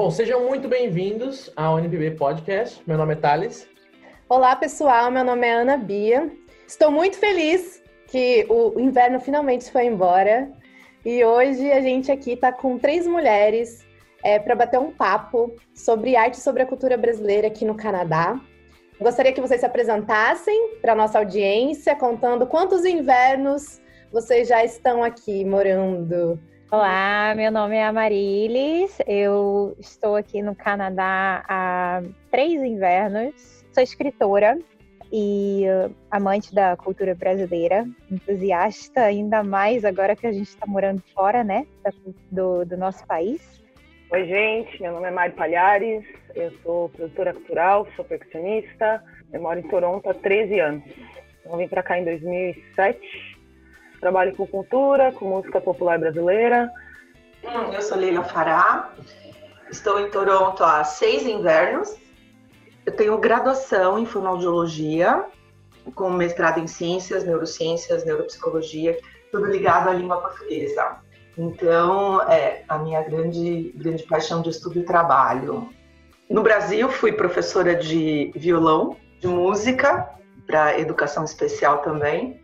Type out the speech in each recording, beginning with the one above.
Bom, sejam muito bem-vindos ao NPB Podcast. Meu nome é Thales. Olá, pessoal. Meu nome é Ana Bia. Estou muito feliz que o inverno finalmente foi embora. E hoje a gente aqui está com três mulheres é, para bater um papo sobre arte e sobre a cultura brasileira aqui no Canadá. Gostaria que vocês se apresentassem para nossa audiência, contando quantos invernos vocês já estão aqui morando. Olá, meu nome é Amarilis, eu estou aqui no Canadá há três invernos, sou escritora e uh, amante da cultura brasileira, entusiasta ainda mais agora que a gente está morando fora, né, do, do nosso país. Oi, gente. Meu nome é Mari Palhares. Eu sou produtora cultural, sou percussionista. Eu moro em Toronto há 13 anos. Eu vim para cá em 2007. Trabalho com cultura, com música popular brasileira. Hum, eu sou Leila Fará. Estou em Toronto há seis invernos. Eu tenho graduação em fonoaudiologia, com mestrado em ciências, neurociências, neuropsicologia, tudo ligado à língua portuguesa. Então, é a minha grande, grande paixão de estudo e trabalho. No Brasil, fui professora de violão, de música, para educação especial também.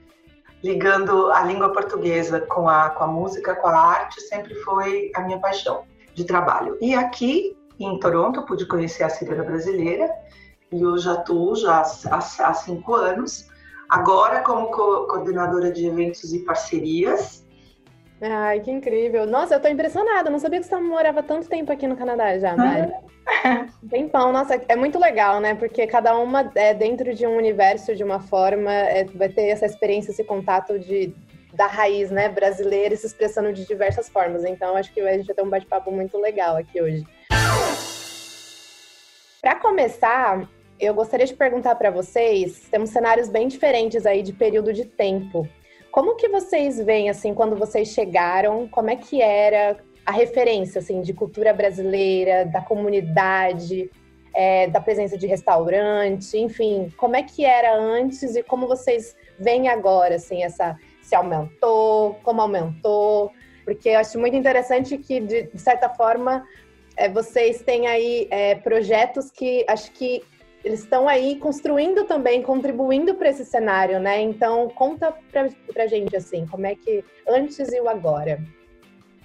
Ligando a língua portuguesa com a, com a música, com a arte, sempre foi a minha paixão de trabalho. E aqui em Toronto, pude conhecer a Sirena Brasileira e eu já atuo já há, há cinco anos. Agora, como co coordenadora de eventos e parcerias, Ai, que incrível. Nossa, eu tô impressionada. Não sabia que você morava tanto tempo aqui no Canadá já, Mari. Tempão, nossa, é muito legal, né? Porque cada uma é dentro de um universo de uma forma, é, vai ter essa experiência, esse contato de, da raiz, né, brasileira e se expressando de diversas formas. Então, acho que a gente vai ter um bate-papo muito legal aqui hoje. Para começar, eu gostaria de perguntar para vocês, temos cenários bem diferentes aí de período de tempo. Como que vocês veem, assim, quando vocês chegaram, como é que era a referência, assim, de cultura brasileira, da comunidade, é, da presença de restaurante, enfim, como é que era antes e como vocês veem agora, assim, essa, se aumentou, como aumentou, porque eu acho muito interessante que, de, de certa forma, é, vocês têm aí é, projetos que acho que eles estão aí construindo também, contribuindo para esse cenário, né? Então, conta para a gente, assim, como é que antes e o agora.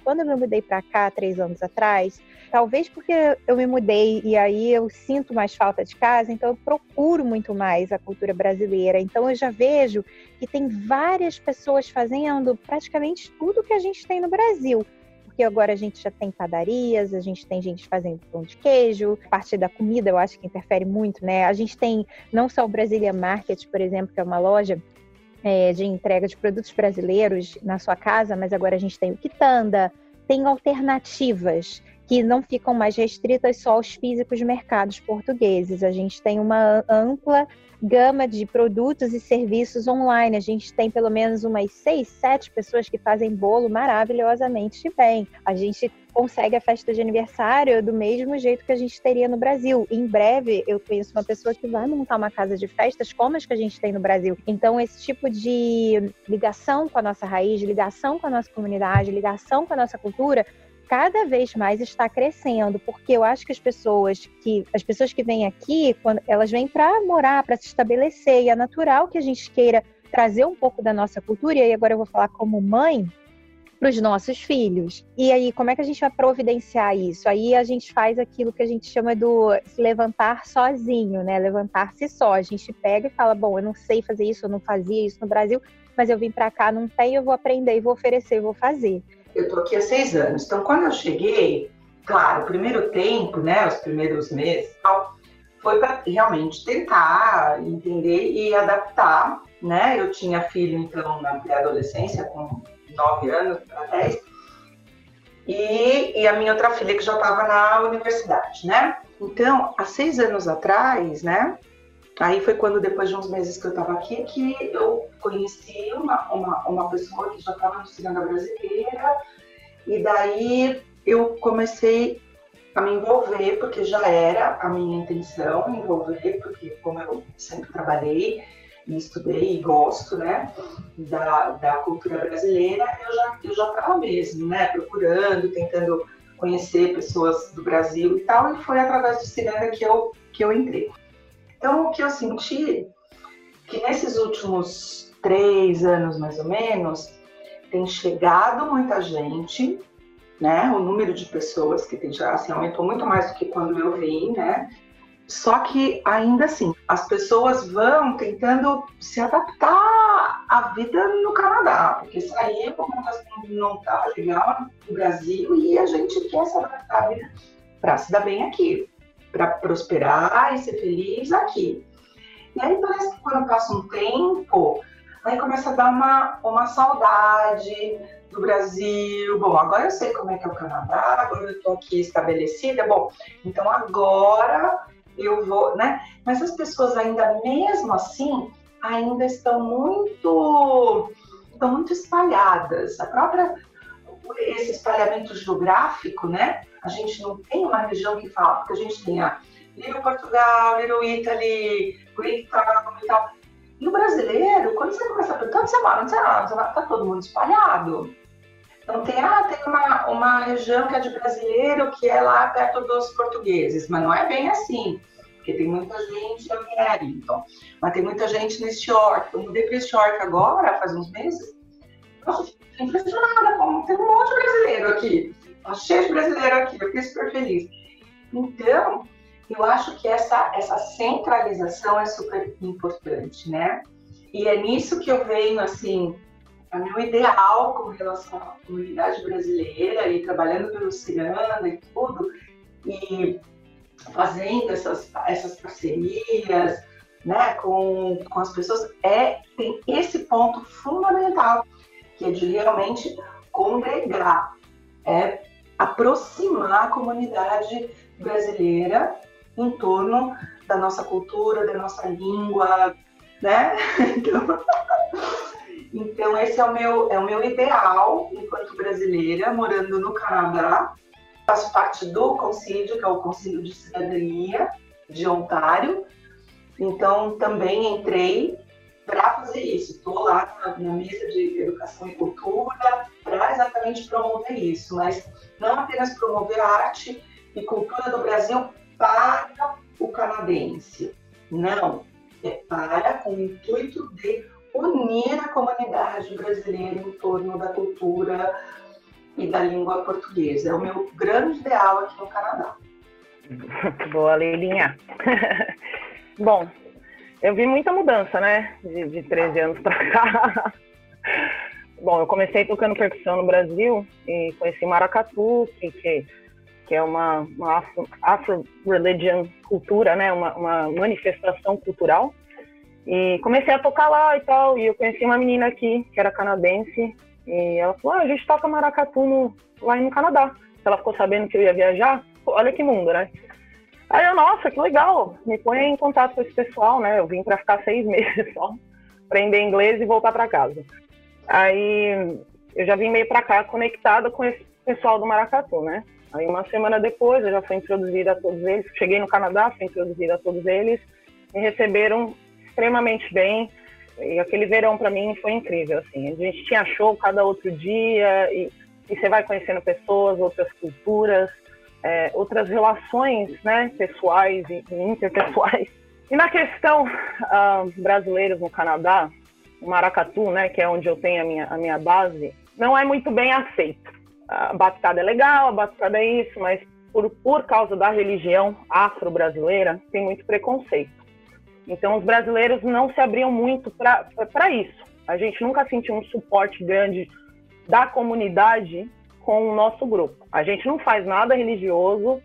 Quando eu me mudei para cá, três anos atrás, talvez porque eu me mudei e aí eu sinto mais falta de casa, então eu procuro muito mais a cultura brasileira. Então eu já vejo que tem várias pessoas fazendo praticamente tudo que a gente tem no Brasil porque agora a gente já tem padarias, a gente tem gente fazendo pão de queijo, parte da comida eu acho que interfere muito, né? A gente tem não só o Brasília Market, por exemplo, que é uma loja é, de entrega de produtos brasileiros na sua casa, mas agora a gente tem o Quitanda, tem alternativas que não ficam mais restritas só aos físicos mercados portugueses. A gente tem uma ampla gama de produtos e serviços online. A gente tem pelo menos umas seis, sete pessoas que fazem bolo maravilhosamente bem. A gente consegue a festa de aniversário do mesmo jeito que a gente teria no Brasil. Em breve, eu conheço uma pessoa que vai montar uma casa de festas como as que a gente tem no Brasil. Então, esse tipo de ligação com a nossa raiz, ligação com a nossa comunidade, ligação com a nossa cultura, cada vez mais está crescendo, porque eu acho que as pessoas que as pessoas que vêm aqui, quando elas vêm para morar, para se estabelecer, e é natural que a gente queira trazer um pouco da nossa cultura, e aí agora eu vou falar como mãe, para os nossos filhos. E aí, como é que a gente vai providenciar isso? Aí a gente faz aquilo que a gente chama do se levantar sozinho, né? Levantar-se só. A gente pega e fala: bom, eu não sei fazer isso, eu não fazia isso no Brasil, mas eu vim para cá, não tenho, eu vou aprender, vou oferecer, vou fazer. Eu estou aqui há seis anos. Então, quando eu cheguei, claro, o primeiro tempo, né, os primeiros meses, foi para realmente tentar entender e adaptar, né? Eu tinha filho, então, na pré-adolescência, com nove anos para dez, e, e a minha outra filha que já estava na universidade, né? Então, há seis anos atrás, né? Aí foi quando, depois de uns meses que eu estava aqui, que eu conheci uma, uma, uma pessoa que já estava no cinema brasileira, e daí eu comecei a me envolver, porque já era a minha intenção me envolver, porque como eu sempre trabalhei e estudei e gosto, né, da, da cultura brasileira, eu já eu já estava mesmo, né, procurando, tentando conhecer pessoas do Brasil e tal, e foi através do Ciranda que eu, que eu entrei. Então, o que eu senti que nesses últimos três anos, mais ou menos, tem chegado muita gente, né? O número de pessoas que tem já assim, aumentou muito mais do que quando eu vim, né? Só que ainda assim, as pessoas vão tentando se adaptar à vida no Canadá, porque sair como não está legal no Brasil e a gente quer se adaptar à vida para se dar bem aqui, para prosperar e ser feliz aqui. E aí parece que quando passa um tempo, aí começa a dar uma, uma saudade do Brasil. Bom, agora eu sei como é que é o Canadá, agora eu estou aqui estabelecida. Bom, então agora eu vou, né? Mas as pessoas ainda, mesmo assim, ainda estão muito, estão muito espalhadas. A própria esse espalhamento geográfico, né? A gente não tem uma região que fala, porque a gente tem a Little Portugal, Little Italy, Great Town e tal. E o brasileiro, quando você começa a perguntar onde você mora, onde você mora, tá todo mundo espalhado. Então tem, ah, tem uma, uma região que é de brasileiro que é lá perto dos portugueses, mas não é bem assim, porque tem muita gente em Wellington, mas tem muita gente nesse York. Eu mudei para esse York agora, faz uns meses. Nossa, impressionada, como tem um monte de brasileiro aqui. Tá cheio de brasileiro aqui, eu fiquei super feliz. Então, eu acho que essa, essa centralização é super importante, né? E é nisso que eu venho, assim, a meu ideal com relação à comunidade brasileira e trabalhando pelo Ciranda e tudo, e fazendo essas, essas parcerias né, com, com as pessoas, é, tem esse ponto fundamental, que é de realmente congregar, é aproximar a comunidade brasileira em torno da nossa cultura, da nossa língua, né? Então, então esse é o meu é o meu ideal enquanto brasileira morando no Canadá. Faço parte do Concídio, que é o Conselho de Cidadania de Ontário. Então também entrei para fazer isso. Estou lá na, na mesa de educação e cultura para exatamente promover isso, mas não apenas promover a arte e cultura do Brasil para o canadense. Não, é para com o intuito de unir a comunidade brasileira em torno da cultura e da língua portuguesa. É o meu grande ideal aqui no Canadá. Boa, Leilinha. Bom, eu vi muita mudança, né? De, de 13 anos para cá. Bom, eu comecei tocando percussão no Brasil e conheci maracatu, que, que é uma, uma Afro-Religion cultura, né? Uma, uma, manifestação cultural. E comecei a tocar lá e tal, e eu conheci uma menina aqui, que era canadense, e ela falou, ah, a gente toca maracatu no, lá no Canadá. Ela ficou sabendo que eu ia viajar, olha que mundo, né? Aí eu, nossa, que legal, me põe em contato com esse pessoal, né? Eu vim para ficar seis meses só, aprender inglês e voltar para casa. Aí eu já vim meio para cá conectada com esse pessoal do maracatu, né? Aí uma semana depois eu já fui introduzida a todos eles, cheguei no Canadá, fui introduzida a todos eles, me receberam extremamente bem, e aquele verão para mim foi incrível, assim, a gente tinha show cada outro dia, e, e você vai conhecendo pessoas, outras culturas, é, outras relações, né, pessoais e, interpessoais. E na questão uh, brasileiros no Canadá, Maracatu, né, que é onde eu tenho a minha, a minha base, não é muito bem aceito a batucada é legal, a batucada é isso, mas por, por causa da religião afro-brasileira, tem muito preconceito. Então, os brasileiros não se abriam muito para isso. A gente nunca sentiu um suporte grande da comunidade com o nosso grupo. A gente não faz nada religioso,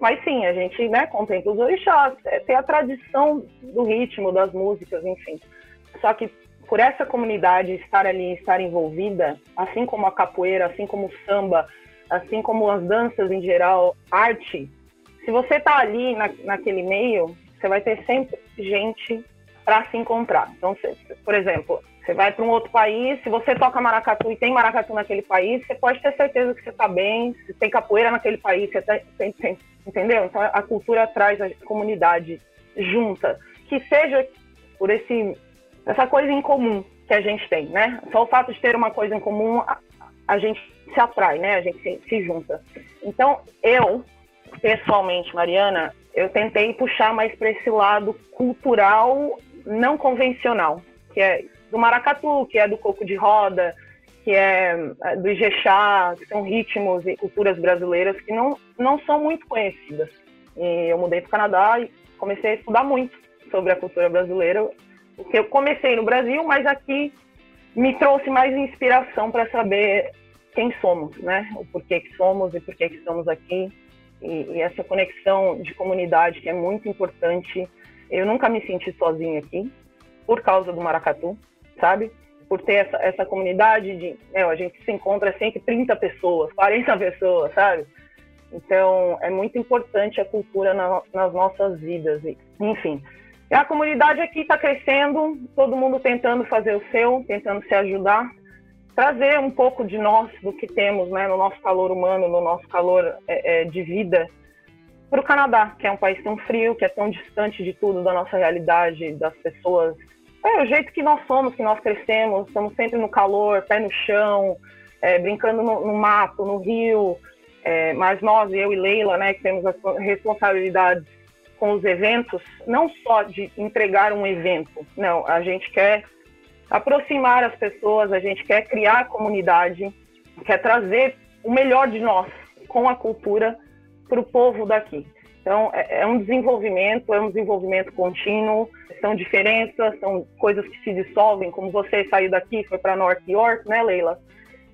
mas sim, a gente né, contempla os orixás, é, tem a tradição do ritmo, das músicas, enfim. Só que por essa comunidade estar ali, estar envolvida, assim como a capoeira, assim como o samba, assim como as danças em geral, arte, se você está ali na, naquele meio, você vai ter sempre gente para se encontrar. Então, por exemplo, você vai para um outro país, se você toca maracatu e tem maracatu naquele país, você pode ter certeza que você está bem. Se tem capoeira naquele país, você tem, tem, tem, entendeu? Então a cultura traz a comunidade junta, que seja por esse essa coisa em comum que a gente tem, né? Só o fato de ter uma coisa em comum a gente se atrai, né? A gente se, se junta. Então, eu, pessoalmente, Mariana, eu tentei puxar mais para esse lado cultural não convencional, que é do maracatu, que é do coco de roda, que é, é do Ijexá, que são ritmos e culturas brasileiras que não, não são muito conhecidas. E eu mudei para o Canadá e comecei a estudar muito sobre a cultura brasileira, porque eu comecei no Brasil, mas aqui me trouxe mais inspiração para saber quem somos, né? O porquê que somos e porquê que estamos aqui. E, e, essa conexão de comunidade que é muito importante. Eu nunca me senti sozinha aqui, por causa do maracatu, sabe? Por ter essa, essa comunidade de. Meu, a gente se encontra sempre 30 pessoas, 40 pessoas, sabe? Então, é muito importante a cultura na, nas nossas vidas. Enfim, a comunidade aqui está crescendo, todo mundo tentando fazer o seu, tentando se ajudar trazer um pouco de nós, do que temos, né, no nosso calor humano, no nosso calor é, é, de vida, para o Canadá, que é um país tão frio, que é tão distante de tudo, da nossa realidade, das pessoas. É o jeito que nós somos, que nós crescemos, estamos sempre no calor, pé no chão, é, brincando no, no, mato, no rio. É, mas nós, eu e Leila, né, que temos as responsabilidades com os eventos, não só de entregar um evento, não, a gente quer aproximar as pessoas, a gente quer criar comunidade, quer trazer o melhor de nós com a cultura para o povo daqui. Então, é, é um desenvolvimento, é um desenvolvimento contínuo, são diferenças, são coisas que se dissolvem, como você saiu daqui, foi para North York, né, Leila?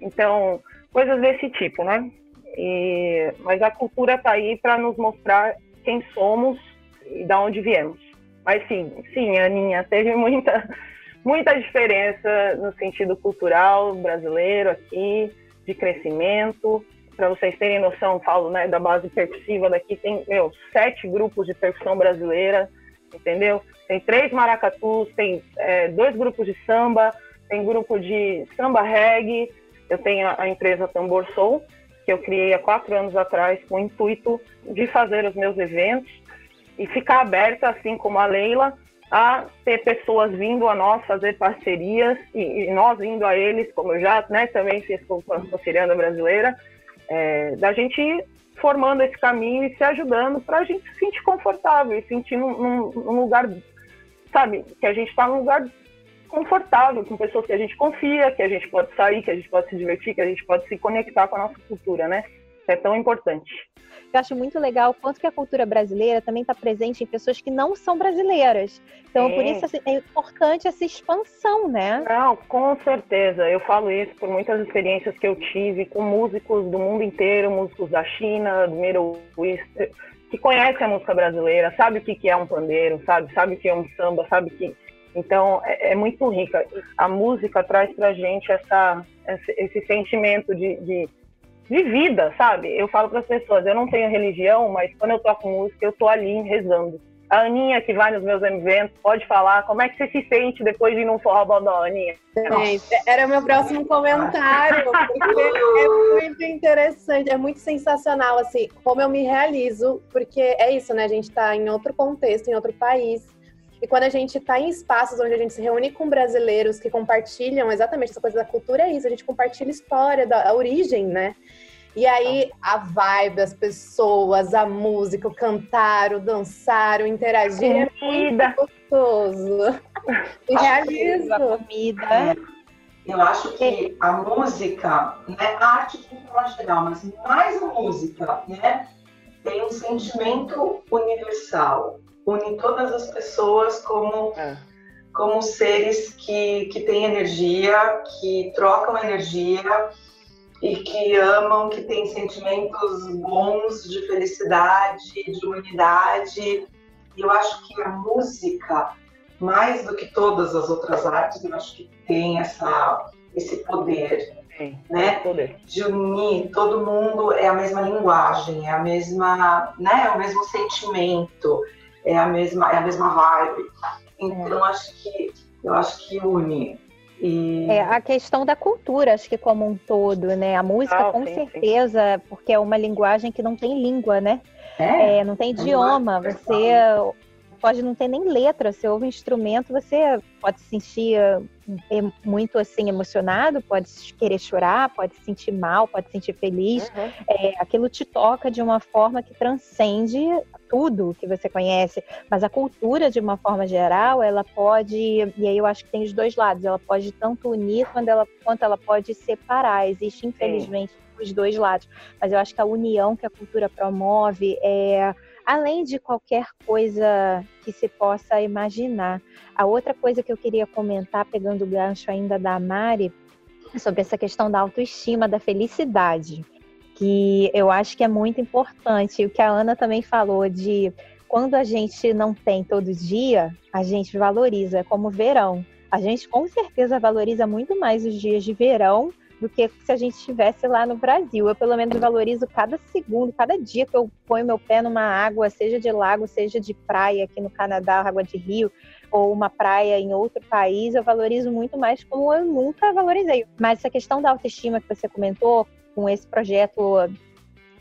Então, coisas desse tipo, né? E, mas a cultura está aí para nos mostrar quem somos e da onde viemos. Mas sim, sim, Aninha, teve muita muita diferença no sentido cultural brasileiro aqui, de crescimento. Para vocês terem noção, falo né, da base percussiva daqui, tem meu, sete grupos de percussão brasileira, entendeu? Tem três maracatus, tem é, dois grupos de samba, tem grupo de samba reggae, eu tenho a, a empresa Tambor Soul, que eu criei há quatro anos atrás com o intuito de fazer os meus eventos e ficar aberta, assim como a Leila, a ter pessoas vindo a nós fazer parcerias e, e nós vindo a eles, como eu já né, também fiz com a Siriana Brasileira, é, da gente ir formando esse caminho e se ajudando para a gente se sentir confortável e sentir num, num lugar, sabe, que a gente está num lugar confortável, com pessoas que a gente confia, que a gente pode sair, que a gente pode se divertir, que a gente pode se conectar com a nossa cultura, né? É tão importante. Eu acho muito legal o quanto que a cultura brasileira também está presente em pessoas que não são brasileiras. Então, é. por isso assim, é importante essa expansão, né? Não, com certeza. Eu falo isso por muitas experiências que eu tive com músicos do mundo inteiro, músicos da China, do Middle East, que conhecem a música brasileira, sabe o que é um pandeiro, sabe, sabe o que é um samba, sabe que então é, é muito rica. A música traz para gente essa, esse, esse sentimento de, de de vida, sabe? Eu falo para as pessoas, eu não tenho religião, mas quando eu toco música, eu tô ali rezando. A Aninha, que vai nos meus eventos, pode falar como é que você se sente depois de ir num forró bodó, Aninha? Gente, era o meu próximo comentário, é muito interessante, é muito sensacional, assim, como eu me realizo, porque é isso, né? A gente tá em outro contexto, em outro país, e quando a gente está em espaços onde a gente se reúne com brasileiros que compartilham exatamente essa coisa da cultura, é isso, a gente compartilha história, da a origem, né? E aí a vibe, as pessoas, a música, o cantar, o dançar, o interagir é muito gostoso. E realizo. A comida. É, eu acho que a música, né, a arte de forma geral, mas mais a música, né, tem um sentimento universal, une todas as pessoas como é. como seres que, que têm energia, que trocam energia e que amam, que têm sentimentos bons de felicidade, de unidade. E eu acho que a música, mais do que todas as outras artes, eu acho que tem essa, esse poder, Sim, né? Poder. De unir todo mundo é a mesma linguagem, é a mesma, né? É o mesmo sentimento, é a mesma, é a mesma vibe. Então é. acho que eu acho que une e... É a questão da cultura, acho que como um todo, né? A música, ah, com sim, certeza, sim. porque é uma linguagem que não tem língua, né? É, é não tem idioma. Você pode não ter nem letra. Você ouve um instrumento, você pode se sentir é, muito assim emocionado, pode querer chorar, pode se sentir mal, pode se sentir feliz. Uhum. É, aquilo te toca de uma forma que transcende tudo que você conhece. Mas a cultura, de uma forma geral, ela pode, e aí eu acho que tem os dois lados, ela pode tanto unir quanto ela, quanto ela pode separar. Existe, infelizmente, Sim. os dois lados. Mas eu acho que a união que a cultura promove é além de qualquer coisa que se possa imaginar. A outra coisa que eu queria comentar, pegando o gancho ainda da Mari, sobre essa questão da autoestima, da felicidade, que eu acho que é muito importante. O que a Ana também falou de quando a gente não tem todo dia, a gente valoriza, como verão. A gente com certeza valoriza muito mais os dias de verão do que se a gente estivesse lá no Brasil. Eu, pelo menos, valorizo cada segundo, cada dia que eu ponho meu pé numa água, seja de lago, seja de praia aqui no Canadá, água de rio, ou uma praia em outro país, eu valorizo muito mais como eu nunca valorizei. Mas essa questão da autoestima que você comentou, com esse projeto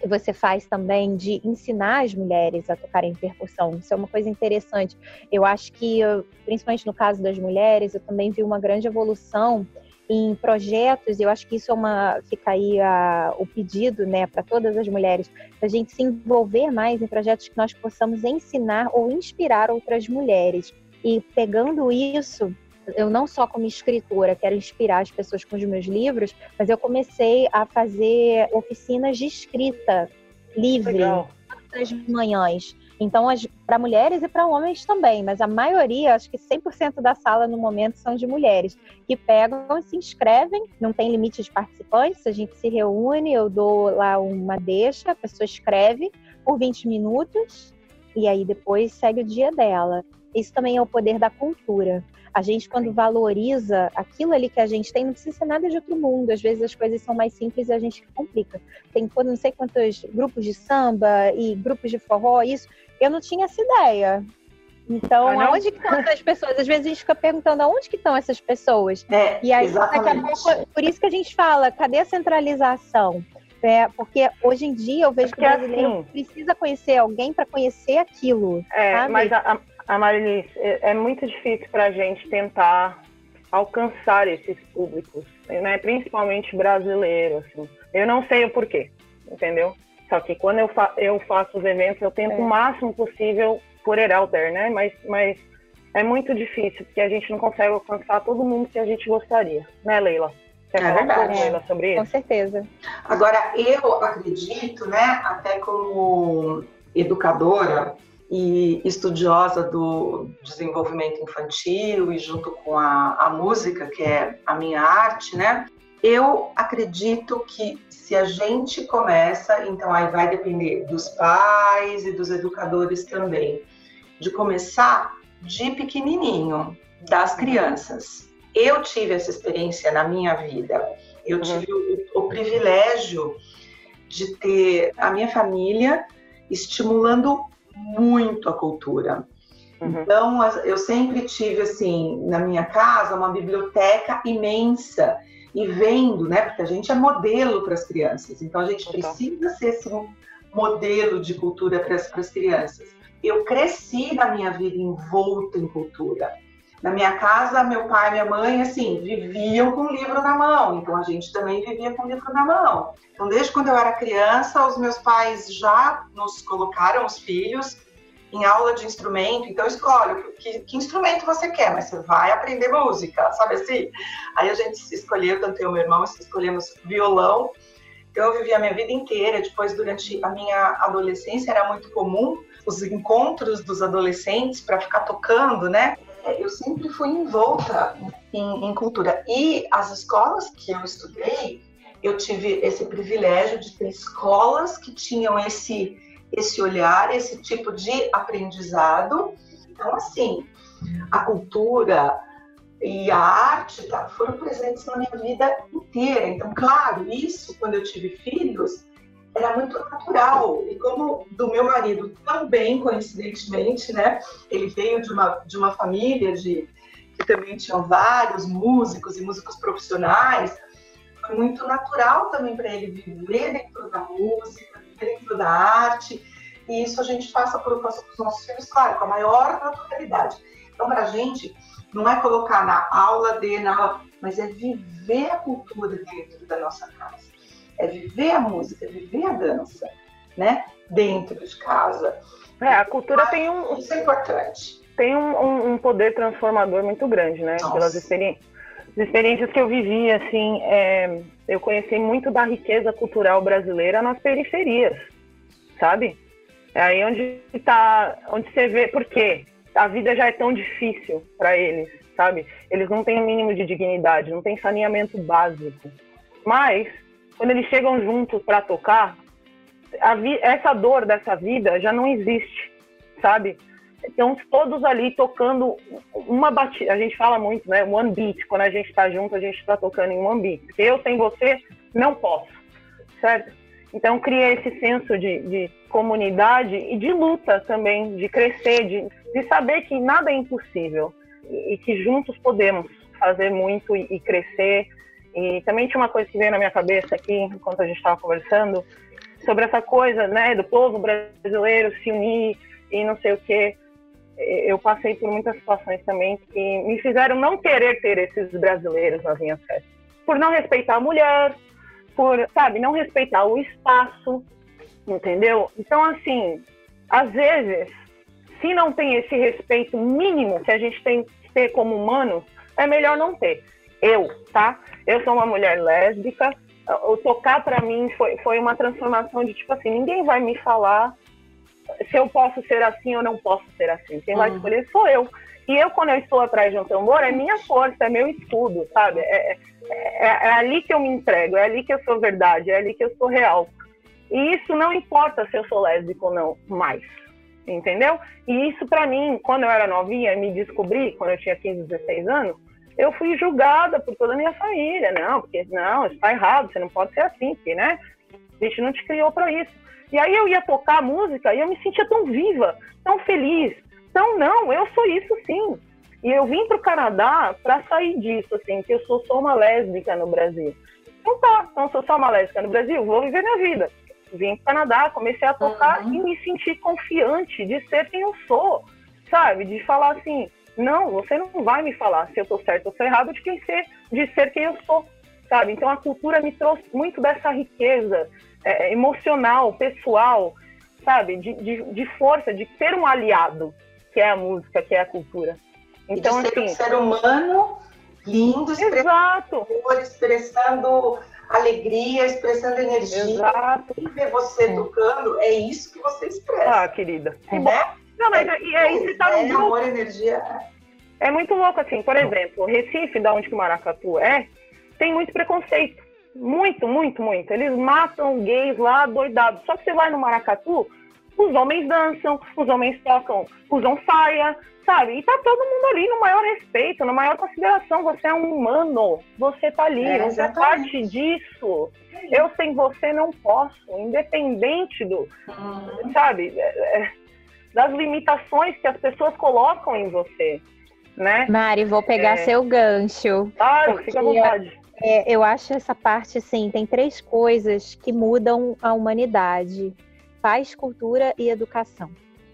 que você faz também de ensinar as mulheres a tocarem percussão. Isso é uma coisa interessante. Eu acho que, principalmente no caso das mulheres, eu também vi uma grande evolução em projetos, eu acho que isso é uma fica aí a, o pedido, né, para todas as mulheres, a gente se envolver mais em projetos que nós possamos ensinar ou inspirar outras mulheres. E pegando isso, eu não só como escritora quero inspirar as pessoas com os meus livros, mas eu comecei a fazer oficinas de escrita livre Legal. todas as manhãs. Então, para mulheres e para homens também, mas a maioria, acho que 100% da sala no momento são de mulheres, que pegam e se inscrevem, não tem limite de participantes, a gente se reúne, eu dou lá uma deixa, a pessoa escreve por 20 minutos e aí depois segue o dia dela. Isso também é o poder da cultura. A gente, quando valoriza aquilo ali que a gente tem, não precisa ser nada de outro mundo. Às vezes as coisas são mais simples e a gente complica. Tem não sei quantos grupos de samba e grupos de forró, isso. Eu não tinha essa ideia. Então, ah, aonde que estão essas pessoas? Às vezes a gente fica perguntando aonde que estão essas pessoas. É, e aí, exatamente. pouco, por isso que a gente fala, cadê a centralização? É, porque hoje em dia eu vejo é que o brasileiro assim, precisa conhecer alguém para conhecer aquilo. É, sabe? mas a, a Marilis, é, é muito difícil para a gente tentar alcançar esses públicos, né? principalmente brasileiros. Assim. Eu não sei o porquê, entendeu? Só que quando eu, fa eu faço os eventos, eu tento é. o máximo possível por Heralder, né? Mas, mas é muito difícil, porque a gente não consegue alcançar todo mundo que a gente gostaria, né, Leila? Quer é verdade. Leila, sobre isso? Com certeza. Agora, eu acredito, né, até como educadora e estudiosa do desenvolvimento infantil e junto com a, a música, que é a minha arte, né? Eu acredito que se a gente começa, então aí vai depender dos pais e dos educadores também, de começar de pequenininho, das crianças. Eu tive essa experiência na minha vida. Eu uhum. tive o, o privilégio de ter a minha família estimulando muito a cultura. Uhum. Então, eu sempre tive, assim, na minha casa, uma biblioteca imensa e vendo, né? Porque a gente é modelo para as crianças, então a gente precisa ser esse modelo de cultura para as crianças. Eu cresci na minha vida envolta em cultura. Na minha casa, meu pai e minha mãe, assim, viviam com o livro na mão, então a gente também vivia com o livro na mão. Então, desde quando eu era criança, os meus pais já nos colocaram, os filhos, em aula de instrumento, então escolhe que, que, instrumento você quer, mas você vai aprender música, sabe assim? Aí a gente escolheu, tanto eu e meu irmão, escolhemos violão. Então eu vivi a minha vida inteira, depois durante a minha adolescência era muito comum os encontros dos adolescentes para ficar tocando, né? Eu sempre fui envolta em, em cultura. E as escolas que eu estudei, eu tive esse privilégio de ter escolas que tinham esse esse olhar, esse tipo de aprendizado. Então, assim, a cultura e a arte tá, foram presentes na minha vida inteira. Então, claro, isso, quando eu tive filhos, era muito natural. E como do meu marido também, coincidentemente, né? Ele veio de uma, de uma família de, que também tinham vários músicos e músicos profissionais, foi muito natural também para ele viver dentro da música, dentro da arte. e isso a gente faça para os nossos filhos, claro, com a maior naturalidade. Então, para a gente, não é colocar na aula de, na, mas é viver a cultura dentro da nossa casa. É viver a música, é viver a dança, né? Dentro de casa. É, a cultura mas, tem um. Isso é importante. Tem um, um poder transformador muito grande, né? Nossa. Pelas experiências, experiências que eu vivi, assim, é, eu conheci muito da riqueza cultural brasileira nas periferias, sabe? É aí onde tá, onde você vê, por quê? A vida já é tão difícil para eles, sabe? Eles não têm o um mínimo de dignidade, não tem saneamento básico. Mas quando eles chegam juntos para tocar, essa dor dessa vida já não existe, sabe? Então, todos ali tocando uma batida. A gente fala muito, né? One beat. Quando a gente está junto, a gente está tocando em one beat. Eu sem você não posso, certo? Então, cria esse senso de, de comunidade e de luta também, de crescer, de, de saber que nada é impossível e, e que juntos podemos fazer muito e, e crescer. E também tinha uma coisa que veio na minha cabeça aqui, enquanto a gente estava conversando, sobre essa coisa, né, do povo brasileiro se unir e não sei o quê eu passei por muitas situações também que me fizeram não querer ter esses brasileiros nas minhas festas. Por não respeitar a mulher, por, sabe, não respeitar o espaço, entendeu? Então, assim, às vezes, se não tem esse respeito mínimo que a gente tem que ter como humano, é melhor não ter. Eu, tá? Eu sou uma mulher lésbica, o tocar para mim foi, foi uma transformação de tipo assim, ninguém vai me falar se eu posso ser assim ou não posso ser assim. Quem uhum. vai escolher sou eu. E eu, quando eu estou atrás de um tambor, é minha força, é meu escudo, sabe? É, é, é, é, ali que eu me entrego, é ali que eu sou verdade, é ali que eu sou real. E isso não importa se eu sou lésbico ou não, mais. Entendeu? E isso, para mim, quando eu era novinha me descobri, quando eu tinha 15, 16 anos, eu fui julgada por toda a minha família. Não, porque não, isso está errado, você não pode ser assim, porque, né? A gente não te criou para isso. E aí eu ia tocar música e eu me sentia tão viva, tão feliz. Então, não, eu sou isso sim. E eu vim para o Canadá para sair disso, assim, que eu sou só uma lésbica no Brasil. Então tá, então sou só uma lésbica no Brasil, vou viver minha vida. Vim para o Canadá, comecei a tocar uhum. e me senti confiante de ser quem eu sou, sabe? De falar assim, não, você não vai me falar se eu estou certo ou sou errado de, quem ser, de ser quem eu sou, sabe? Então a cultura me trouxe muito dessa riqueza é, emocional, pessoal, sabe? De, de, de, força, de ser um aliado, que é a música, que é a cultura. Então, e de ser assim, um ser humano lindo, exato. expressando, expressando alegria, expressando energia. Exato. E ver você tocando, é isso que você expressa. Ah, querida. É, né? Não, mas é, e aí você tá no é, amor, energia. É muito louco, assim, por exemplo, Recife, da onde que o Maracatu é, tem muito preconceito. Muito, muito, muito. Eles matam gays lá doidados. Só que você vai no Maracatu, os homens dançam, os homens tocam, usam saia, sabe? E tá todo mundo ali no maior respeito, na maior consideração. Você é um humano, você tá ali, é, você é parte disso. Eu sem você não posso, independente do, uhum. sabe, é, é, das limitações que as pessoas colocam em você, né? Mari, vou pegar é... seu gancho. Claro, fica à vontade. É, eu acho essa parte, assim, tem três coisas que mudam a humanidade: paz, cultura e educação.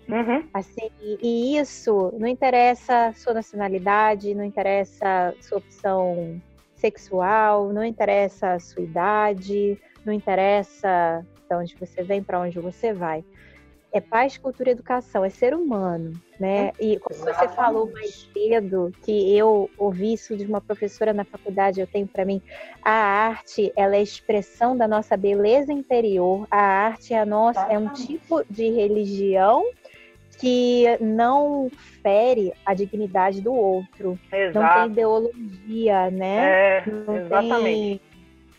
Uhum. Assim, e isso não interessa sua nacionalidade, não interessa sua opção sexual, não interessa sua idade, não interessa de onde você vem, para onde você vai é paz, cultura e educação, é ser humano, né? E como você falou mais cedo, que eu ouvi isso de uma professora na faculdade, eu tenho para mim, a arte, ela é a expressão da nossa beleza interior. A arte é a nossa, é um tipo de religião que não fere a dignidade do outro. Exato. Não tem ideologia, né? É, não exatamente. Tem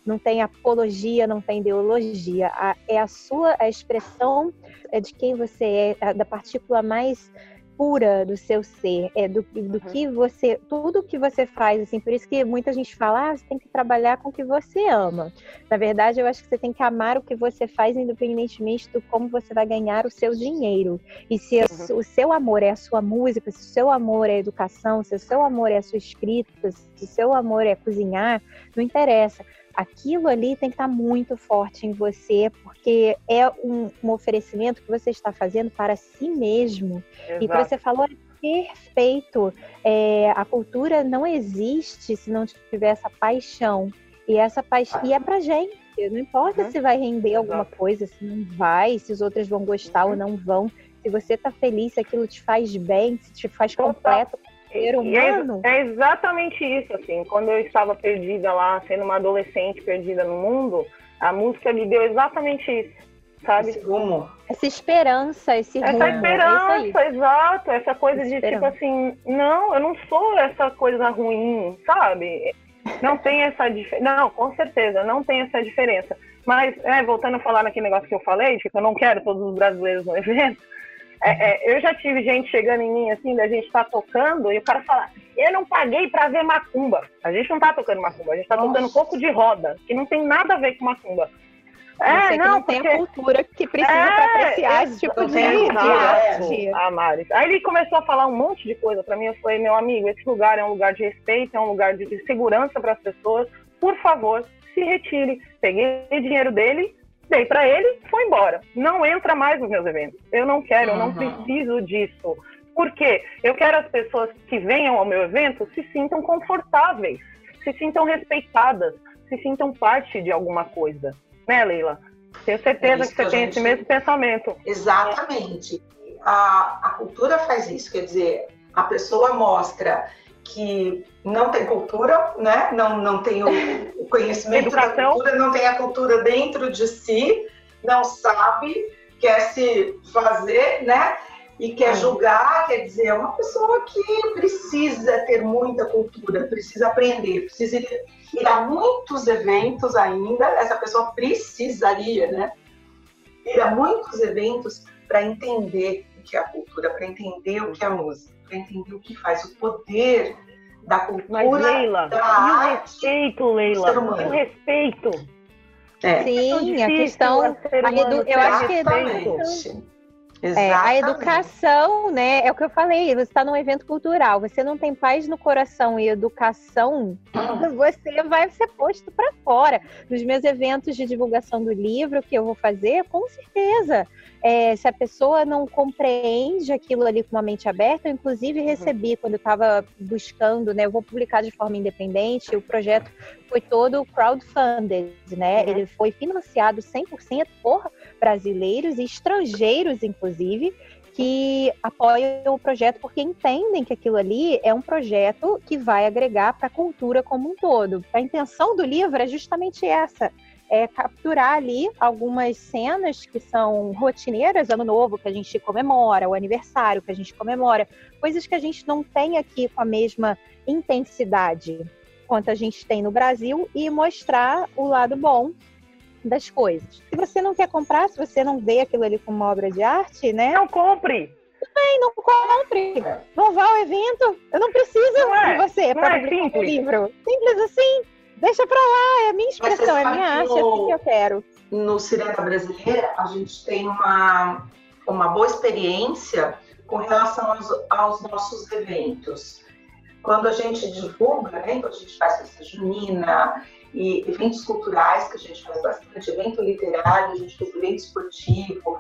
não tem apologia, não tem ideologia. é a sua a expressão é de quem você é, da partícula mais pura do seu ser, é do, do uhum. que você, tudo que você faz, assim, por isso que muita gente fala, ah, você tem que trabalhar com o que você ama. Na verdade, eu acho que você tem que amar o que você faz, independentemente do como você vai ganhar o seu dinheiro. E se uhum. o seu amor é a sua música, se o seu amor é a educação, se o seu amor é a sua escrita, se o seu amor é cozinhar, não interessa aquilo ali tem que estar muito forte em você, porque é um, um oferecimento que você está fazendo para si mesmo. Exato. E você falou é perfeito. É, a cultura não existe se não tiver essa paixão. E essa paixão e é pra gente. Não importa uhum. se vai render Exato. alguma coisa, se não vai, se os outros vão gostar uhum. ou não vão. Se você tá feliz, se aquilo te faz bem, se te faz completo ser é humano. É, é, exatamente isso, assim. Quando eu estava perdida lá, sendo uma adolescente perdida no mundo, a música me deu exatamente isso, sabe? Esse rumo. Essa esperança, esse essa rumo. Essa esperança, exato. Essa coisa essa de tipo esperança. tipo assim, não, eu não sou essa coisa ruim, sabe? Não tem essa diferença. Não, com certeza, não tem essa diferença. Mas, é, voltando a falar naquele negócio que eu falei, de que eu não quero todos os brasileiros no evento, é, é, eu já tive gente chegando em mim assim, da gente tá tocando e o cara fala, eu não paguei pra ver macumba. A gente não tá tocando macumba, a gente tá Nossa. tocando coco de roda, que não tem nada a ver com macumba. É, não, não tem porque... a cultura que precisa é, para apreciar esse tipo de, de arte. Amares. Aí ele começou a falar um monte de coisa para mim. Eu falei, meu amigo, esse lugar é um lugar de respeito, é um lugar de segurança para as pessoas. Por favor, se retire. Peguei o dinheiro dele, dei para ele, foi embora. Não entra mais nos meus eventos. Eu não quero, uhum. eu não preciso disso. Por quê? Eu quero as pessoas que venham ao meu evento se sintam confortáveis, se sintam respeitadas, se sintam parte de alguma coisa. Né, Leila? Tenho certeza é que você que tem gente... esse mesmo pensamento. Exatamente. A, a cultura faz isso, quer dizer, a pessoa mostra que não tem cultura, né? não, não tem o conhecimento da cultura, não tem a cultura dentro de si, não sabe, quer se fazer, né? E quer hum. julgar, quer dizer, é uma pessoa que precisa ter muita cultura, precisa aprender, precisa ir, ir a muitos eventos ainda, essa pessoa precisaria, né? Ir a muitos eventos para entender o que é a cultura, para entender o que é a música para entender o que faz, o poder da cultura. Mas, Leila, da e o respeito, Leila? E o respeito? É. Sim, a questão. A edu... Eu acho que educação, é, a educação, né? É o que eu falei, você está num evento cultural, você não tem paz no coração e educação, você vai ser posto para fora. Nos meus eventos de divulgação do livro que eu vou fazer, com certeza. É, se a pessoa não compreende aquilo ali com uma mente aberta, eu inclusive uhum. recebi quando eu estava buscando, né? Eu vou publicar de forma independente, o projeto foi todo crowdfunded, né? Uhum. Ele foi financiado 100% por brasileiros e estrangeiros, inclusive, que apoiam o projeto porque entendem que aquilo ali é um projeto que vai agregar para a cultura como um todo. A intenção do livro é justamente essa. É capturar ali algumas cenas que são rotineiras, ano novo que a gente comemora, o aniversário que a gente comemora, coisas que a gente não tem aqui com a mesma intensidade quanto a gente tem no Brasil e mostrar o lado bom das coisas. Se você não quer comprar, se você não vê aquilo ali como uma obra de arte, né? Não compre! Bem, não compre! Não vá ao evento! Eu não preciso não é, de você para é publicar o livro. Simples assim! Deixa pra lá, é a minha expressão, é a minha arte, é assim que eu quero. No Sirena Brasileira, a gente tem uma, uma boa experiência com relação aos, aos nossos eventos. Quando a gente divulga, né, quando a gente faz festa junina, e eventos culturais, que a gente faz bastante, evento literário, a gente faz evento esportivo.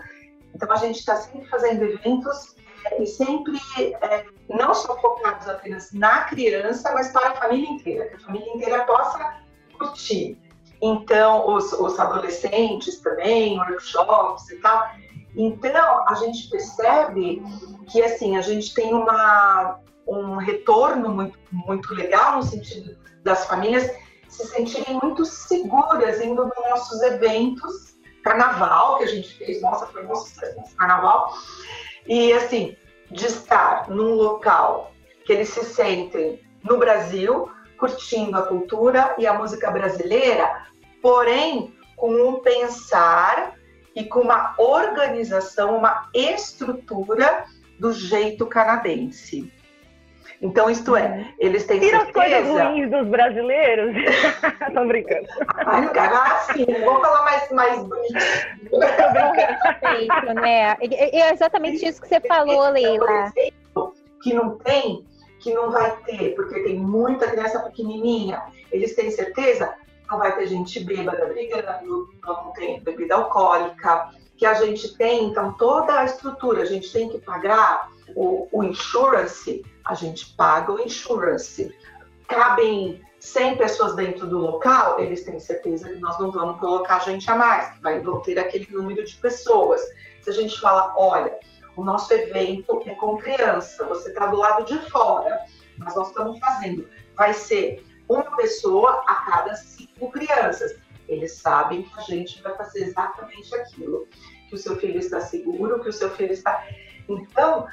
Então, a gente está sempre fazendo eventos é, e sempre é, não só focados apenas na criança, mas para a família inteira, que a família inteira possa curtir. Então, os, os adolescentes também, workshops e tal. Então, a gente percebe que, assim, a gente tem uma, um retorno muito, muito legal no sentido das famílias se sentirem muito seguras indo nos nossos eventos, carnaval que a gente fez, nossa, foi esse carnaval. E assim, de estar num local que eles se sentem no Brasil, curtindo a cultura e a música brasileira, porém com um pensar e com uma organização, uma estrutura do jeito canadense. Então, isto é, uhum. eles têm Tira certeza... as coisas ruins dos brasileiros. Tô brincando. Ai, cara, assim, vou falar mais, mais bonito. né? É exatamente isso que você falou, Leila. Que não tem, que não vai ter, porque tem muita criança pequenininha. Eles têm certeza não vai ter gente bêbada brigando, não tem bebida alcoólica, que a gente tem, então, toda a estrutura, a gente tem que pagar o, o insurance, a gente paga o insurance. Cabem 100 pessoas dentro do local, eles têm certeza que nós não vamos colocar gente a mais, que vai ter aquele número de pessoas. Se a gente fala, olha, o nosso evento é com criança, você está do lado de fora, mas nós estamos fazendo, vai ser uma pessoa a cada cinco crianças. Eles sabem que a gente vai fazer exatamente aquilo, que o seu filho está seguro, que o seu filho está. Então,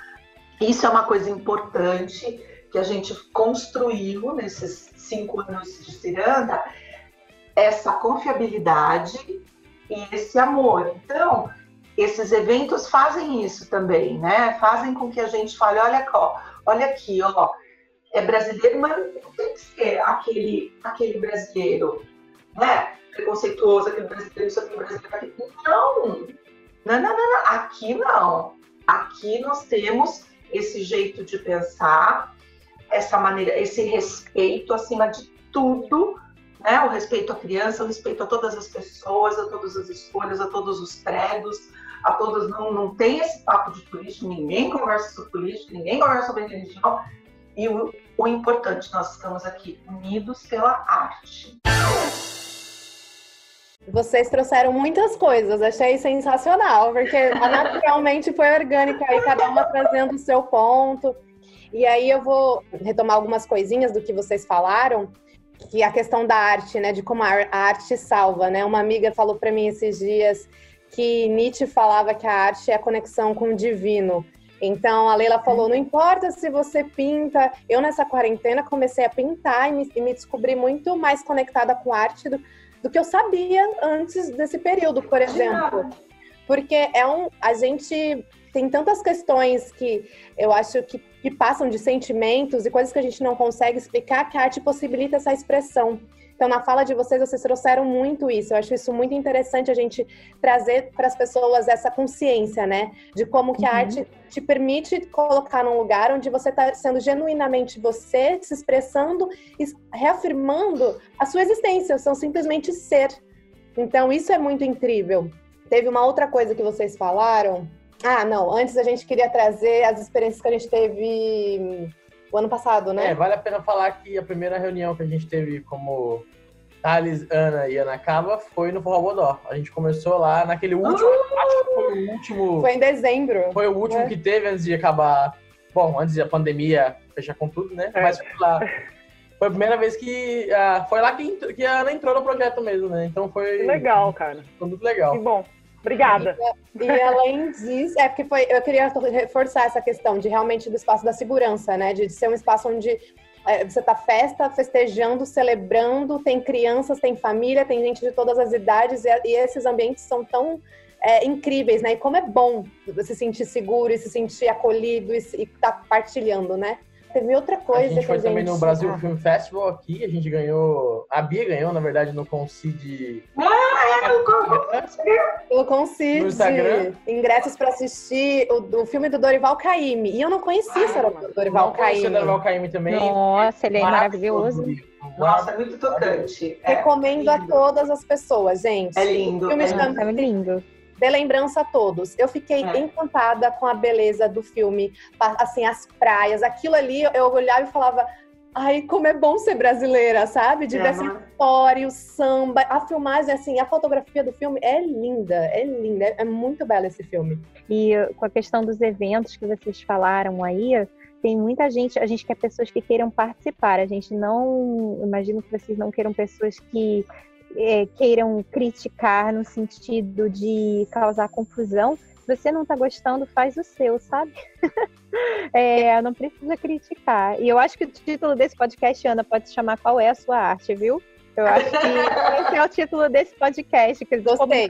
isso é uma coisa importante que a gente construiu nesses cinco anos de Ciranda, essa confiabilidade e esse amor. Então, esses eventos fazem isso também, né? Fazem com que a gente fale, olha, ó, olha aqui, ó, é brasileiro, mas não tem que ser aquele, aquele brasileiro, né? Preconceituoso, aquele brasileiro, isso brasileiro, Não. não, não, não, não, aqui não. Aqui nós temos esse jeito de pensar, essa maneira, esse respeito acima de tudo, né? O respeito à criança, o respeito a todas as pessoas, a todas as escolhas, a todos os credos, a todos. Não, não tem esse papo de política, ninguém conversa sobre política, ninguém conversa sobre religião. E o, o importante, nós estamos aqui unidos pela arte. Vocês trouxeram muitas coisas, achei sensacional, porque naturalmente foi orgânica aí, cada uma trazendo o seu ponto. E aí eu vou retomar algumas coisinhas do que vocês falaram, que a questão da arte, né, de como a arte salva, né? Uma amiga falou para mim esses dias que Nietzsche falava que a arte é a conexão com o divino. Então a Leila falou: não importa se você pinta. Eu nessa quarentena comecei a pintar e me, e me descobri muito mais conectada com arte do, do, que eu sabia antes desse período, por exemplo. Porque é um. A gente tem tantas questões que eu acho que, que passam de sentimentos e coisas que a gente não consegue explicar que a arte possibilita essa expressão. Então, na fala de vocês, vocês trouxeram muito isso. Eu acho isso muito interessante a gente trazer para as pessoas essa consciência, né? De como que a uhum. arte te permite colocar num lugar onde você está sendo genuinamente você, se expressando e reafirmando a sua existência, são simplesmente ser. Então, isso é muito incrível. Teve uma outra coisa que vocês falaram. Ah, não, antes a gente queria trazer as experiências que a gente teve o ano passado, né? É, vale a pena falar que a primeira reunião que a gente teve como Thales, Ana e Ana Cava foi no Forró Bodó. A gente começou lá naquele último. Ah! Acho que foi o último. Foi em dezembro. Foi o último é. que teve antes de acabar. Bom, antes da pandemia fechar com tudo, né? É. Mas foi lá. Foi a primeira vez que. Uh, foi lá que, que a Ana entrou no projeto mesmo, né? Então foi. Legal, cara. Foi muito legal. Que bom. Obrigada. E, e além disso, é porque foi, eu queria reforçar essa questão de realmente do espaço da segurança, né? De ser um espaço onde é, você tá festa, festejando, celebrando, tem crianças, tem família, tem gente de todas as idades, e, e esses ambientes são tão é, incríveis, né? E como é bom se sentir seguro e se sentir acolhido e estar tá partilhando, né? Teve outra coisa. A gente foi a também no Brasil ah. Film Festival aqui, a gente ganhou. A Bia ganhou, na verdade, no Concide. Ah, no Concide. No Instagram. Ingressos para assistir o, o, filme do Dorival Caymmi. E eu não conhecia essa do Dorival Caymmi. Não Dorival Caymmi também. Nossa, ele é maravilhoso. Nossa, é muito tocante. É, Recomendo é a todas as pessoas, gente. É lindo. O filme é, é lindo dê lembrança a todos. Eu fiquei é. encantada com a beleza do filme, assim, as praias, aquilo ali, eu olhava e falava, ai, como é bom ser brasileira, sabe? De ver essa história, o samba, a filmagem, assim, a fotografia do filme é linda, é linda, é muito bela esse filme. E com a questão dos eventos que vocês falaram aí, tem muita gente, a gente quer pessoas que queiram participar, a gente não, imagino que vocês não queiram pessoas que é, queiram criticar no sentido de causar confusão, se você não está gostando, faz o seu, sabe? é, não precisa criticar. E eu acho que o título desse podcast, Ana, pode se chamar Qual é a sua arte, viu? Eu acho que esse é o título desse podcast. Que eles Gostei.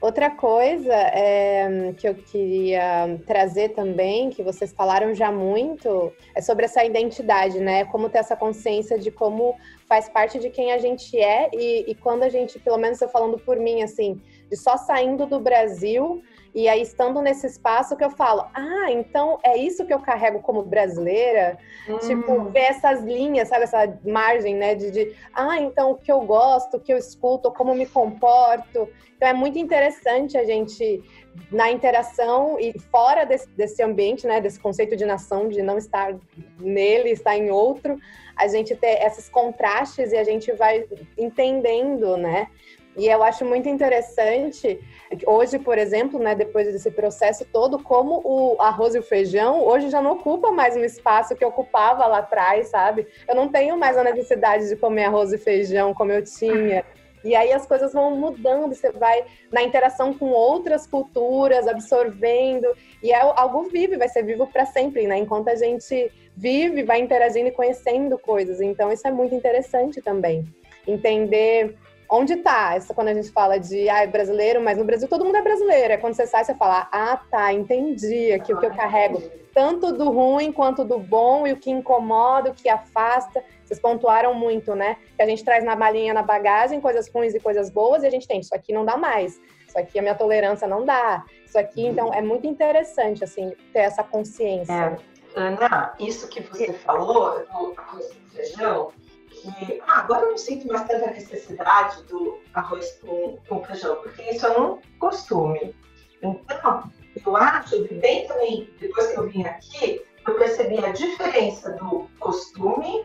Outra coisa é, que eu queria trazer também, que vocês falaram já muito, é sobre essa identidade, né? Como ter essa consciência de como faz parte de quem a gente é e, e quando a gente, pelo menos eu falando por mim, assim, de só saindo do Brasil e aí, estando nesse espaço, que eu falo, ah, então é isso que eu carrego como brasileira? Hum. Tipo, ver essas linhas, sabe? Essa margem, né? De, de, ah, então o que eu gosto, o que eu escuto, como me comporto. Então, é muito interessante a gente, na interação e fora desse, desse ambiente, né? Desse conceito de nação, de não estar nele, estar em outro, a gente ter esses contrastes e a gente vai entendendo, né? E eu acho muito interessante, hoje, por exemplo, né, depois desse processo todo, como o arroz e o feijão hoje já não ocupa mais um espaço que ocupava lá atrás, sabe? Eu não tenho mais a necessidade de comer arroz e feijão como eu tinha. E aí as coisas vão mudando, você vai na interação com outras culturas, absorvendo, e é algo vivo, vai ser vivo para sempre, né? Enquanto a gente vive, vai interagindo e conhecendo coisas. Então isso é muito interessante também. Entender onde tá? Essa quando a gente fala de ah, é brasileiro, mas no Brasil todo mundo é brasileiro. É quando você sai, você fala, ah, tá, entendi aqui o que eu carrego, tanto do ruim quanto do bom e o que incomoda, o que afasta. Vocês pontuaram muito, né? Que a gente traz na balinha, na bagagem, coisas ruins e coisas boas, e a gente tem, isso aqui não dá mais. Isso aqui a minha tolerância não dá. Isso aqui, então, é muito interessante, assim, ter essa consciência. É. Ana, isso que você falou do arroz com feijão, que ah, agora eu não sinto mais tanta necessidade do arroz com, com feijão, porque isso é um costume. Então, eu acho que bem também, depois que eu vim aqui, eu percebi a diferença do costume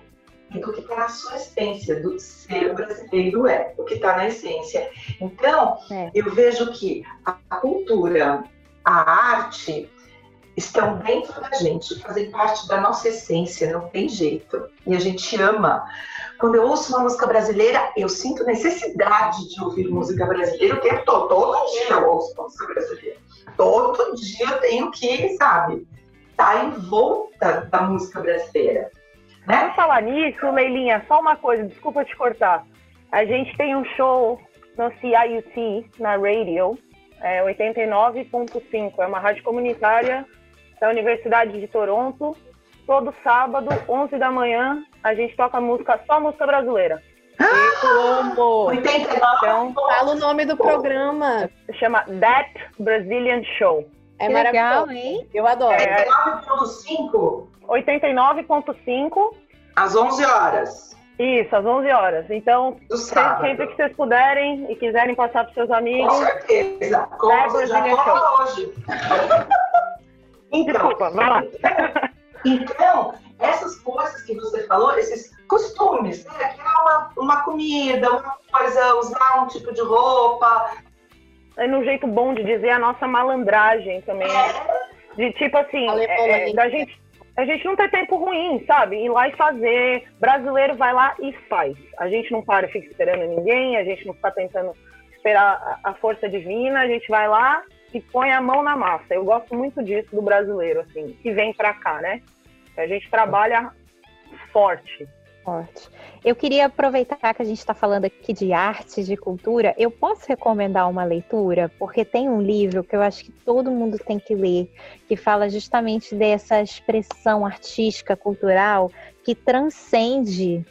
e do que está na sua essência, do ser brasileiro é, o que está na essência. Então, é. eu vejo que a cultura, a arte, estão dentro da gente, fazem parte da nossa essência, não tem jeito. E a gente ama. Quando eu ouço uma música brasileira, eu sinto necessidade de ouvir música brasileira o tempo todo. Todo dia eu ouço música brasileira. Todo dia eu tenho que, sabe, estar tá em volta da música brasileira. Né? Vamos falar nisso, Leilinha, só uma coisa, desculpa te cortar. A gente tem um show no CIUT, na radio, é 89.5, é uma rádio comunitária da Universidade de Toronto. Todo sábado, 11 da manhã, a gente toca música, só música brasileira. Ah, 89. Então, fala o nome do programa. Chama That Brazilian Show. É que maravilhoso, legal, hein? Eu adoro. É 89.5? 89.5. Às 11 horas. Isso, às 11 horas. Então, sempre que vocês puderem e quiserem passar para seus amigos. Com certeza. Com já hoje. Então, Desculpa, vai lá. Então, essas coisas que você falou, esses costumes, né? Que é uma, uma comida, uma coisa, usar um tipo de roupa. É no jeito bom de dizer a nossa malandragem também. É. De tipo assim, é, é, da gente, a gente não tem tempo ruim, sabe? Ir lá e fazer. Brasileiro vai lá e faz. A gente não para e fica esperando ninguém, a gente não fica tentando esperar a força divina, a gente vai lá que põe a mão na massa. Eu gosto muito disso do brasileiro, assim, que vem para cá, né? A gente trabalha forte. Forte. Eu queria aproveitar que a gente está falando aqui de arte, de cultura. Eu posso recomendar uma leitura? Porque tem um livro que eu acho que todo mundo tem que ler, que fala justamente dessa expressão artística, cultural, que transcende,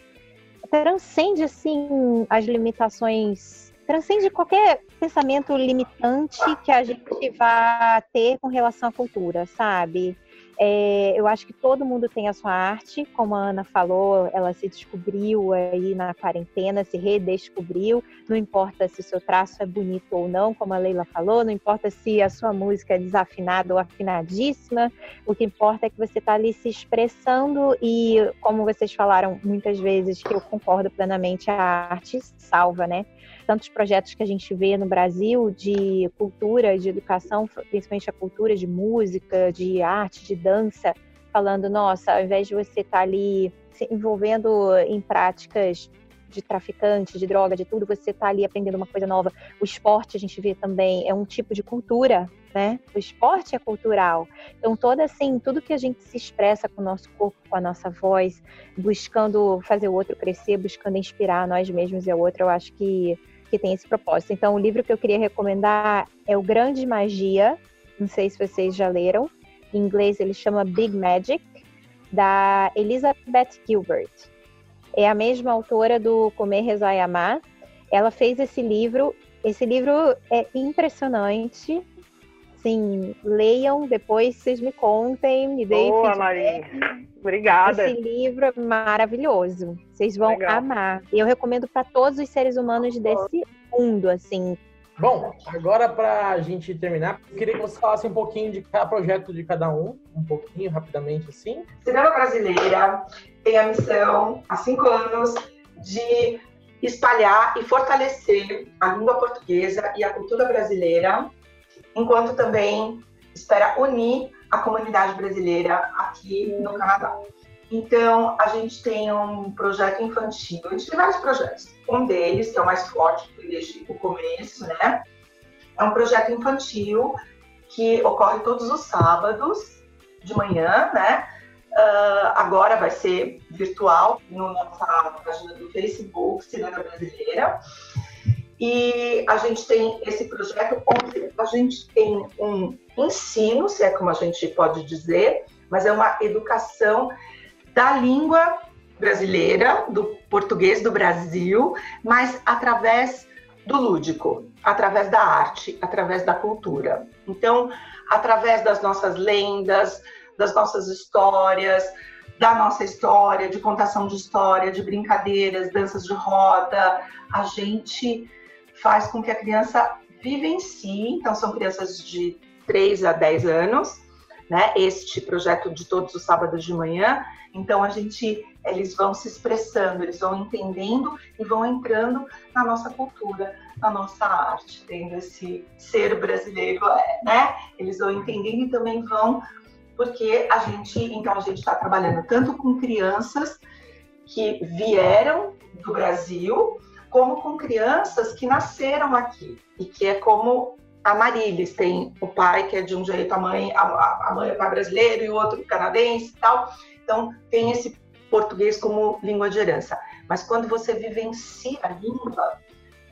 transcende, assim, as limitações transcende qualquer pensamento limitante que a gente vá ter com relação à cultura, sabe? É, eu acho que todo mundo tem a sua arte, como a Ana falou, ela se descobriu aí na quarentena, se redescobriu. Não importa se o seu traço é bonito ou não, como a Leila falou, não importa se a sua música é desafinada ou afinadíssima. O que importa é que você está ali se expressando e, como vocês falaram muitas vezes, que eu concordo plenamente, a arte salva, né? Tantos projetos que a gente vê no Brasil de cultura, de educação, principalmente a cultura de música, de arte, de dança, falando, nossa, ao invés de você estar tá ali se envolvendo em práticas de traficante, de droga, de tudo, você está ali aprendendo uma coisa nova. O esporte, a gente vê também, é um tipo de cultura, né? O esporte é cultural. Então, todo assim, tudo que a gente se expressa com o nosso corpo, com a nossa voz, buscando fazer o outro crescer, buscando inspirar nós mesmos e o outro, eu acho que que tem esse propósito. Então, o livro que eu queria recomendar é O Grande Magia. Não sei se vocês já leram. Em inglês ele chama Big Magic, da Elizabeth Gilbert. É a mesma autora do Comer, Rezar e Amar. Ela fez esse livro Esse livro é impressionante. Sim, leiam, depois vocês me contem, me deem Boa, feedback. Maria. Obrigada. Esse livro é maravilhoso. Vocês vão Legal. amar. Eu recomendo para todos os seres humanos desse mundo, assim. Bom, agora para a gente terminar, eu queria que você falasse um pouquinho de cada projeto de cada um, um pouquinho, rapidamente, assim. Cinema Brasileira tem a missão, há cinco anos, de espalhar e fortalecer a língua portuguesa e a cultura brasileira, enquanto também espera unir a comunidade brasileira aqui no Canadá. Então, a gente tem um projeto infantil, a gente tem vários projetos. Um deles, que é o mais forte, que desde o começo, né? É um projeto infantil que ocorre todos os sábados de manhã, né? Uh, agora vai ser virtual na nossa página do Facebook, Cinema Brasileira. E a gente tem esse projeto onde a gente tem um ensino, se é como a gente pode dizer, mas é uma educação da língua brasileira, do português do Brasil, mas através do lúdico, através da arte, através da cultura. Então, através das nossas lendas, das nossas histórias, da nossa história, de contação de história, de brincadeiras, danças de roda, a gente faz com que a criança vivencie. Então, são crianças de 3 a 10 anos, né? Este projeto de todos os sábados de manhã. Então, a gente, eles vão se expressando, eles vão entendendo e vão entrando na nossa cultura, na nossa arte, tendo esse ser brasileiro, né? Eles vão entendendo e também vão porque a gente, então a gente está trabalhando tanto com crianças que vieram do Brasil, como com crianças que nasceram aqui e que é como a Marilis tem o pai que é de um jeito, a mãe, a, a mãe é pai brasileiro e o outro canadense e tal. Então tem esse português como língua de herança. Mas quando você vivencia a língua,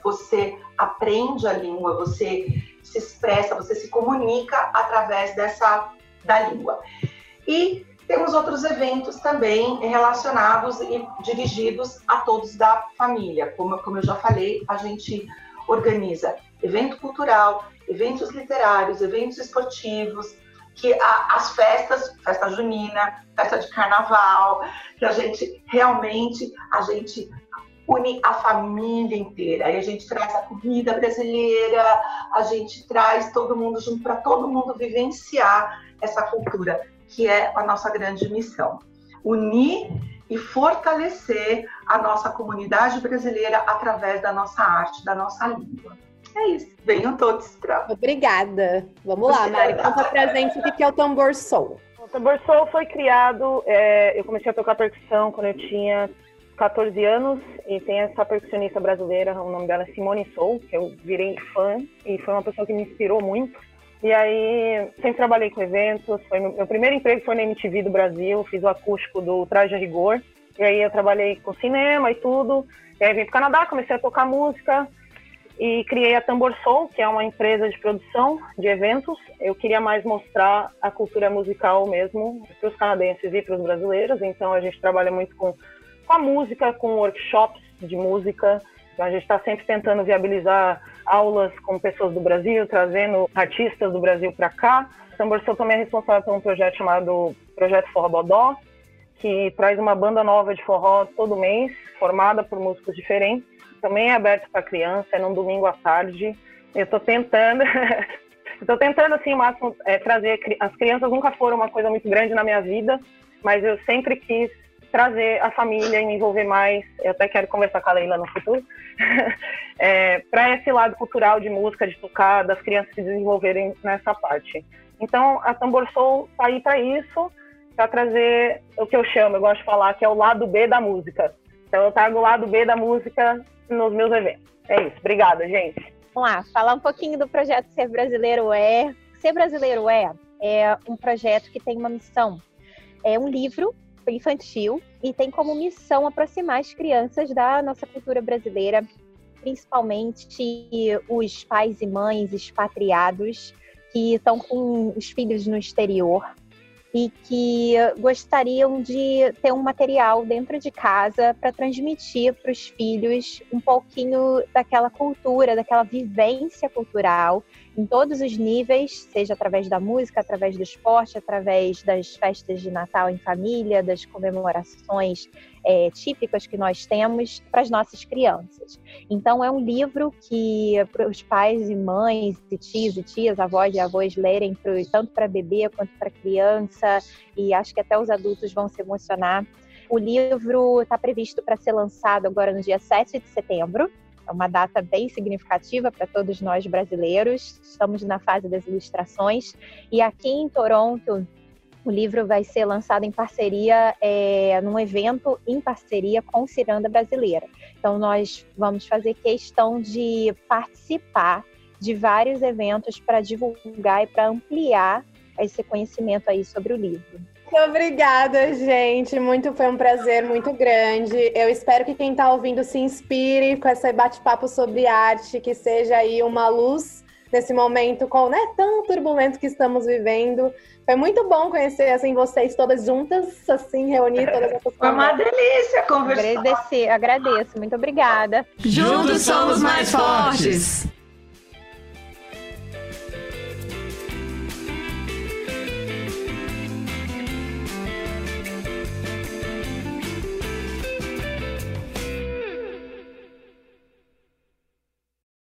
você aprende a língua, você se expressa, você se comunica através dessa da língua. E temos outros eventos também relacionados e dirigidos a todos da família. Como, como eu já falei, a gente organiza evento cultural, eventos literários, eventos esportivos, que a, as festas, festa junina, festa de carnaval, que a gente realmente a gente une a família inteira. Aí a gente traz a comida brasileira, a gente traz todo mundo junto para todo mundo vivenciar essa cultura, que é a nossa grande missão. Unir e fortalecer a nossa comunidade brasileira através da nossa arte, da nossa língua. É isso. Venham todos para. Obrigada. Vamos lá, Mari. Conta pra gente o que é o tambor soul. O tambor soul foi criado. É, eu comecei a tocar percussão quando eu tinha 14 anos e tem essa percussionista brasileira, o nome dela é Simone Soul, que eu virei fã e foi uma pessoa que me inspirou muito. E aí, sempre trabalhei com eventos. Foi meu, meu primeiro emprego foi na MTV do Brasil, fiz o acústico do Traje a Rigor. E aí eu trabalhei com cinema e tudo. E aí vim para o Canadá, comecei a tocar música e criei a Tambor Soul, que é uma empresa de produção de eventos. Eu queria mais mostrar a cultura musical mesmo para os canadenses e para os brasileiros. Então a gente trabalha muito com, com a música, com workshops de música. Então a gente está sempre tentando viabilizar aulas com pessoas do Brasil, trazendo artistas do Brasil para cá. Tambor Soul também é responsável por um projeto chamado Projeto Forró Bodó, que traz uma banda nova de forró todo mês, formada por músicos diferentes. Também é aberto para criança, é num domingo à tarde. Eu estou tentando, estou tentando assim o máximo é, trazer as crianças nunca foram uma coisa muito grande na minha vida, mas eu sempre quis trazer a família e me envolver mais. Eu até quero conversar com a Leila no futuro. é, para esse lado cultural de música, de tocar, das crianças se desenvolverem nessa parte. Então, a Tambor Soul está aí para isso, para trazer o que eu chamo, eu gosto de falar, que é o lado B da música. Então, eu trago o lado B da música nos meus eventos. É isso. Obrigada, gente. Vamos lá, falar um pouquinho do projeto Ser Brasileiro É. Ser Brasileiro É é um projeto que tem uma missão. É um livro infantil e tem como missão aproximar as crianças da nossa cultura brasileira, principalmente os pais e mães expatriados que estão com os filhos no exterior e que gostariam de ter um material dentro de casa para transmitir para os filhos um pouquinho daquela cultura, daquela vivência cultural em todos os níveis, seja através da música, através do esporte, através das festas de Natal em família, das comemorações é, típicas que nós temos para as nossas crianças. Então, é um livro que os pais e mães, e tios e tias, avós e avós lerem pro, tanto para bebê quanto para criança, e acho que até os adultos vão se emocionar. O livro está previsto para ser lançado agora no dia 7 de setembro, é uma data bem significativa para todos nós brasileiros. Estamos na fase das ilustrações. E aqui em Toronto, o livro vai ser lançado em parceria, é, num evento em parceria com Ciranda Brasileira. Então, nós vamos fazer questão de participar de vários eventos para divulgar e para ampliar esse conhecimento aí sobre o livro. Muito obrigada, gente. Muito foi um prazer muito grande. Eu espero que quem está ouvindo se inspire com esse bate-papo sobre arte, que seja aí uma luz nesse momento com, né, tão turbulento que estamos vivendo. Foi muito bom conhecer assim vocês todas juntas, assim, reunir todas essas Foi uma delícia conversar. Agradecer, agradeço. Muito obrigada. Juntos somos mais fortes.